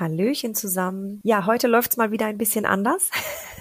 Hallöchen zusammen. Ja, heute läuft's mal wieder ein bisschen anders.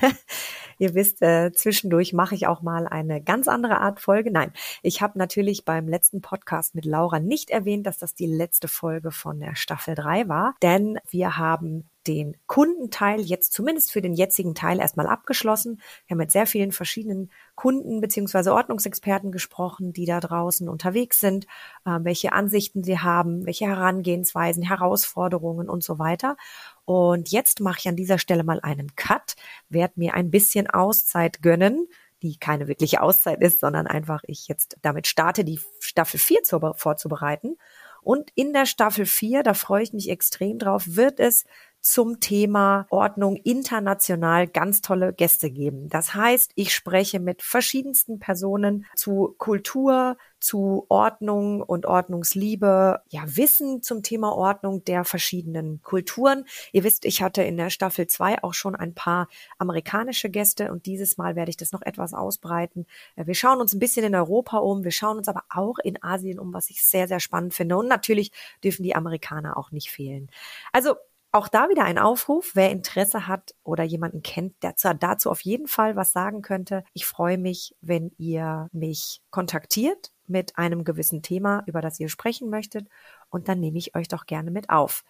Ihr wisst, äh, zwischendurch mache ich auch mal eine ganz andere Art Folge. Nein, ich habe natürlich beim letzten Podcast mit Laura nicht erwähnt, dass das die letzte Folge von der Staffel 3 war, denn wir haben den Kundenteil jetzt zumindest für den jetzigen Teil erstmal abgeschlossen. Wir haben mit sehr vielen verschiedenen Kunden beziehungsweise Ordnungsexperten gesprochen, die da draußen unterwegs sind, äh, welche Ansichten sie haben, welche Herangehensweisen, Herausforderungen und so weiter. Und jetzt mache ich an dieser Stelle mal einen Cut, werde mir ein bisschen Auszeit gönnen, die keine wirkliche Auszeit ist, sondern einfach ich jetzt damit starte, die Staffel 4 zu, vorzubereiten. Und in der Staffel 4, da freue ich mich extrem drauf, wird es zum Thema Ordnung international ganz tolle Gäste geben. Das heißt, ich spreche mit verschiedensten Personen zu Kultur, zu Ordnung und Ordnungsliebe, ja, Wissen zum Thema Ordnung der verschiedenen Kulturen. Ihr wisst, ich hatte in der Staffel 2 auch schon ein paar amerikanische Gäste und dieses Mal werde ich das noch etwas ausbreiten. Äh, wir schauen uns ein bisschen in Europa um, wir schauen uns aber auch in Asien um, was ich sehr, sehr spannend finde. Und natürlich dürfen die Amerikaner auch nicht fehlen. Also auch da wieder ein Aufruf, wer Interesse hat oder jemanden kennt, der dazu auf jeden Fall was sagen könnte. Ich freue mich, wenn ihr mich kontaktiert mit einem gewissen Thema, über das ihr sprechen möchtet. Und dann nehme ich euch doch gerne mit auf.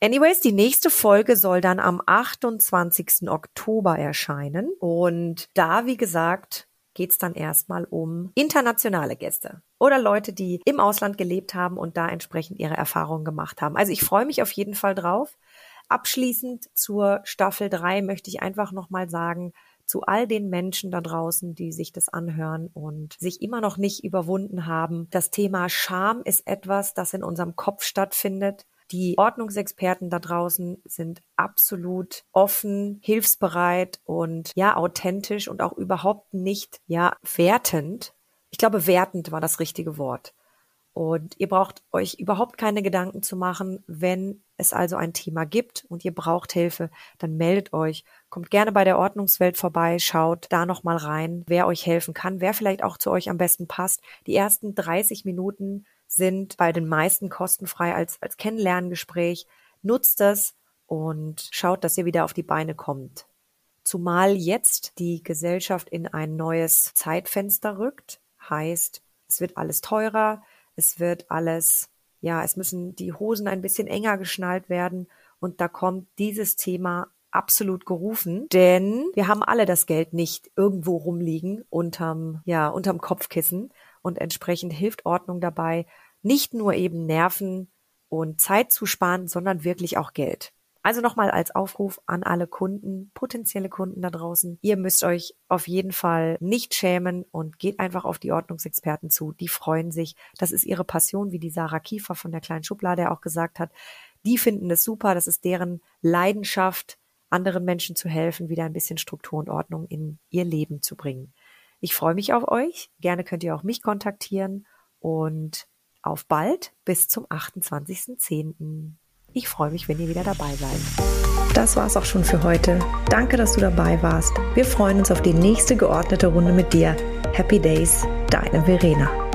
Anyways, die nächste Folge soll dann am 28. Oktober erscheinen. Und da, wie gesagt, geht es dann erstmal um internationale Gäste oder Leute, die im Ausland gelebt haben und da entsprechend ihre Erfahrungen gemacht haben. Also ich freue mich auf jeden Fall drauf. Abschließend zur Staffel 3 möchte ich einfach nochmal sagen, zu all den Menschen da draußen, die sich das anhören und sich immer noch nicht überwunden haben. Das Thema Scham ist etwas, das in unserem Kopf stattfindet. Die Ordnungsexperten da draußen sind absolut offen, hilfsbereit und ja, authentisch und auch überhaupt nicht, ja, wertend. Ich glaube, wertend war das richtige Wort. Und ihr braucht euch überhaupt keine Gedanken zu machen, wenn es also ein Thema gibt und ihr braucht Hilfe, dann meldet euch. Kommt gerne bei der Ordnungswelt vorbei, schaut da nochmal rein, wer euch helfen kann, wer vielleicht auch zu euch am besten passt. Die ersten 30 Minuten sind bei den meisten kostenfrei als, als Kennenlerngespräch. Nutzt es und schaut, dass ihr wieder auf die Beine kommt. Zumal jetzt die Gesellschaft in ein neues Zeitfenster rückt, heißt, es wird alles teurer, es wird alles, ja, es müssen die Hosen ein bisschen enger geschnallt werden und da kommt dieses Thema absolut gerufen, denn wir haben alle das Geld nicht irgendwo rumliegen unterm, ja, unterm Kopfkissen, und entsprechend hilft Ordnung dabei, nicht nur eben Nerven und Zeit zu sparen, sondern wirklich auch Geld. Also nochmal als Aufruf an alle Kunden, potenzielle Kunden da draußen. Ihr müsst euch auf jeden Fall nicht schämen und geht einfach auf die Ordnungsexperten zu. Die freuen sich. Das ist ihre Passion, wie die Sarah Kiefer von der kleinen Schublade auch gesagt hat. Die finden es super. Das ist deren Leidenschaft, anderen Menschen zu helfen, wieder ein bisschen Struktur und Ordnung in ihr Leben zu bringen. Ich freue mich auf euch. Gerne könnt ihr auch mich kontaktieren und auf bald bis zum 28.10. Ich freue mich, wenn ihr wieder dabei seid. Das war's auch schon für heute. Danke, dass du dabei warst. Wir freuen uns auf die nächste geordnete Runde mit dir. Happy Days, deine Verena.